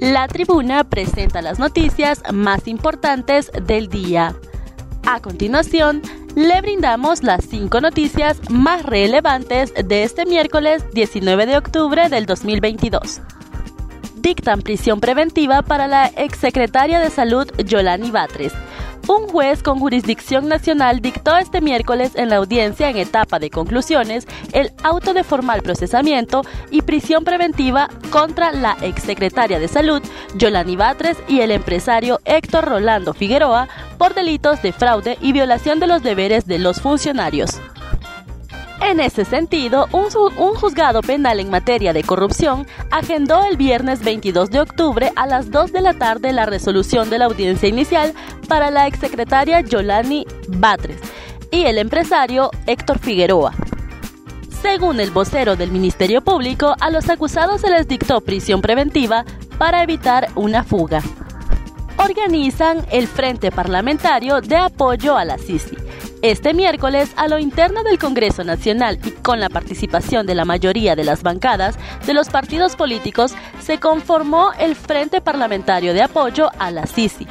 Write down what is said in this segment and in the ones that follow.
La tribuna presenta las noticias más importantes del día. A continuación, le brindamos las cinco noticias más relevantes de este miércoles 19 de octubre del 2022. Dictan prisión preventiva para la exsecretaria de Salud Yolani Batres un juez con jurisdicción nacional dictó este miércoles en la audiencia en etapa de conclusiones el auto de formal procesamiento y prisión preventiva contra la exsecretaria de Salud, Yolani Batres, y el empresario Héctor Rolando Figueroa por delitos de fraude y violación de los deberes de los funcionarios. En ese sentido, un, juzgado penal en materia de corrupción agendó el viernes 22 de octubre a las 2 de la tarde la resolución de la audiencia inicial para la exsecretaria Yolani Batres y el empresario Héctor Figueroa. Según el vocero del Ministerio Público, a los acusados se les dictó prisión preventiva para evitar una fuga. Organizan el Frente Parlamentario de Apoyo a la Sisi este miércoles, a lo interno del Congreso Nacional y con la participación de la mayoría de las bancadas de los partidos políticos, se conformó el Frente Parlamentario de Apoyo a la Sisi,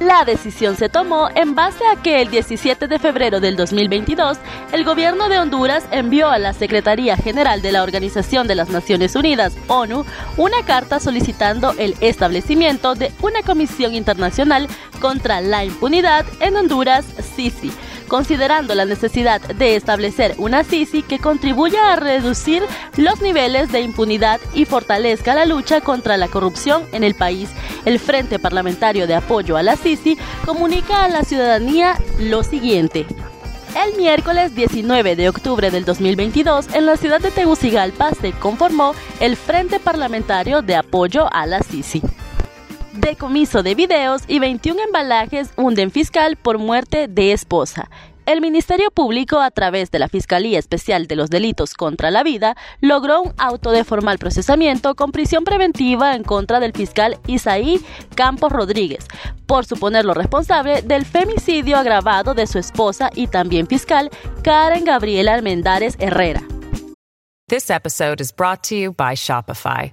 la decisión se tomó en base a que el 17 de febrero del 2022 el gobierno de Honduras envió a la Secretaría General de la Organización de las Naciones Unidas, ONU, una carta solicitando el establecimiento de una comisión internacional contra la impunidad en Honduras, Sisi considerando la necesidad de establecer una CICI que contribuya a reducir los niveles de impunidad y fortalezca la lucha contra la corrupción en el país. El Frente Parlamentario de Apoyo a la CICI comunica a la ciudadanía lo siguiente. El miércoles 19 de octubre del 2022, en la ciudad de Tegucigalpa se conformó el Frente Parlamentario de Apoyo a la CICI decomiso de videos y 21 embalajes hunden fiscal por muerte de esposa. El Ministerio Público, a través de la Fiscalía Especial de los Delitos contra la Vida, logró un auto de formal procesamiento con prisión preventiva en contra del fiscal Isaí Campos Rodríguez, por suponerlo responsable del femicidio agravado de su esposa y también fiscal Karen Gabriela Almendares Herrera. This episode is brought to you by Shopify.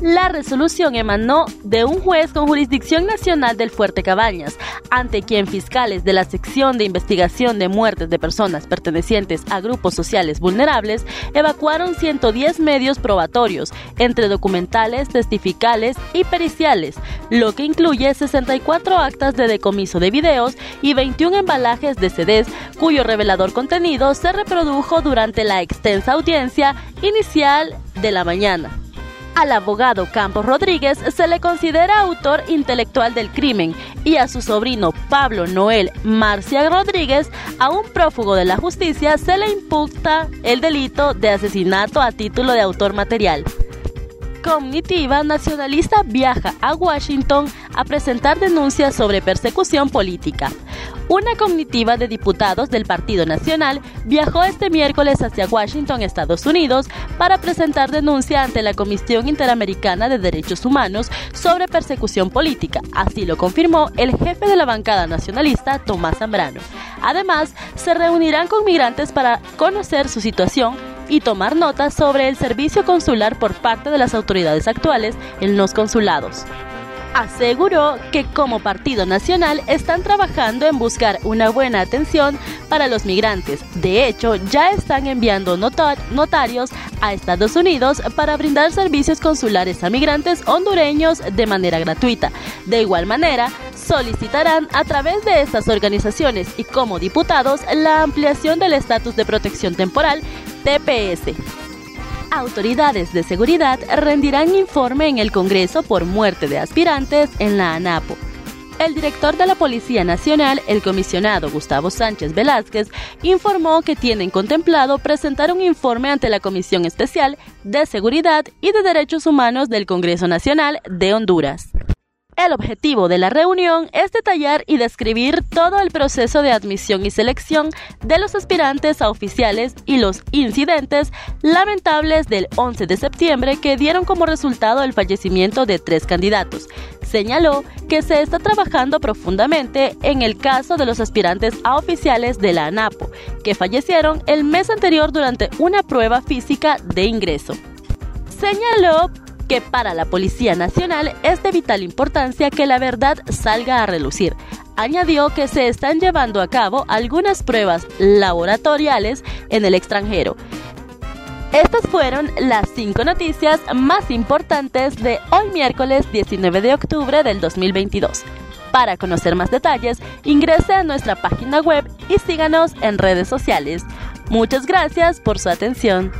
La resolución emanó de un juez con jurisdicción nacional del Fuerte Cabañas, ante quien fiscales de la sección de investigación de muertes de personas pertenecientes a grupos sociales vulnerables evacuaron 110 medios probatorios, entre documentales, testificales y periciales, lo que incluye 64 actas de decomiso de videos y 21 embalajes de CDs, cuyo revelador contenido se reprodujo durante la extensa audiencia inicial de la mañana. Al abogado Campos Rodríguez se le considera autor intelectual del crimen y a su sobrino Pablo Noel Marcia Rodríguez, a un prófugo de la justicia, se le imputa el delito de asesinato a título de autor material. Cognitiva Nacionalista viaja a Washington a presentar denuncias sobre persecución política. Una cognitiva de diputados del Partido Nacional viajó este miércoles hacia Washington, Estados Unidos, para presentar denuncia ante la Comisión Interamericana de Derechos Humanos sobre persecución política. Así lo confirmó el jefe de la bancada nacionalista, Tomás Zambrano. Además, se reunirán con migrantes para conocer su situación y tomar notas sobre el servicio consular por parte de las autoridades actuales en los consulados. Aseguró que como Partido Nacional están trabajando en buscar una buena atención para los migrantes. De hecho, ya están enviando notarios a Estados Unidos para brindar servicios consulares a migrantes hondureños de manera gratuita. De igual manera, solicitarán a través de estas organizaciones y como diputados la ampliación del estatus de protección temporal TPS autoridades de seguridad rendirán informe en el Congreso por muerte de aspirantes en la ANAPO. El director de la Policía Nacional, el comisionado Gustavo Sánchez Velázquez, informó que tienen contemplado presentar un informe ante la Comisión Especial de Seguridad y de Derechos Humanos del Congreso Nacional de Honduras. El objetivo de la reunión es detallar y describir todo el proceso de admisión y selección de los aspirantes a oficiales y los incidentes lamentables del 11 de septiembre que dieron como resultado el fallecimiento de tres candidatos. Señaló que se está trabajando profundamente en el caso de los aspirantes a oficiales de la ANAPO, que fallecieron el mes anterior durante una prueba física de ingreso. Señaló que para la Policía Nacional es de vital importancia que la verdad salga a relucir. Añadió que se están llevando a cabo algunas pruebas laboratoriales en el extranjero. Estas fueron las cinco noticias más importantes de hoy miércoles 19 de octubre del 2022. Para conocer más detalles, ingrese a nuestra página web y síganos en redes sociales. Muchas gracias por su atención.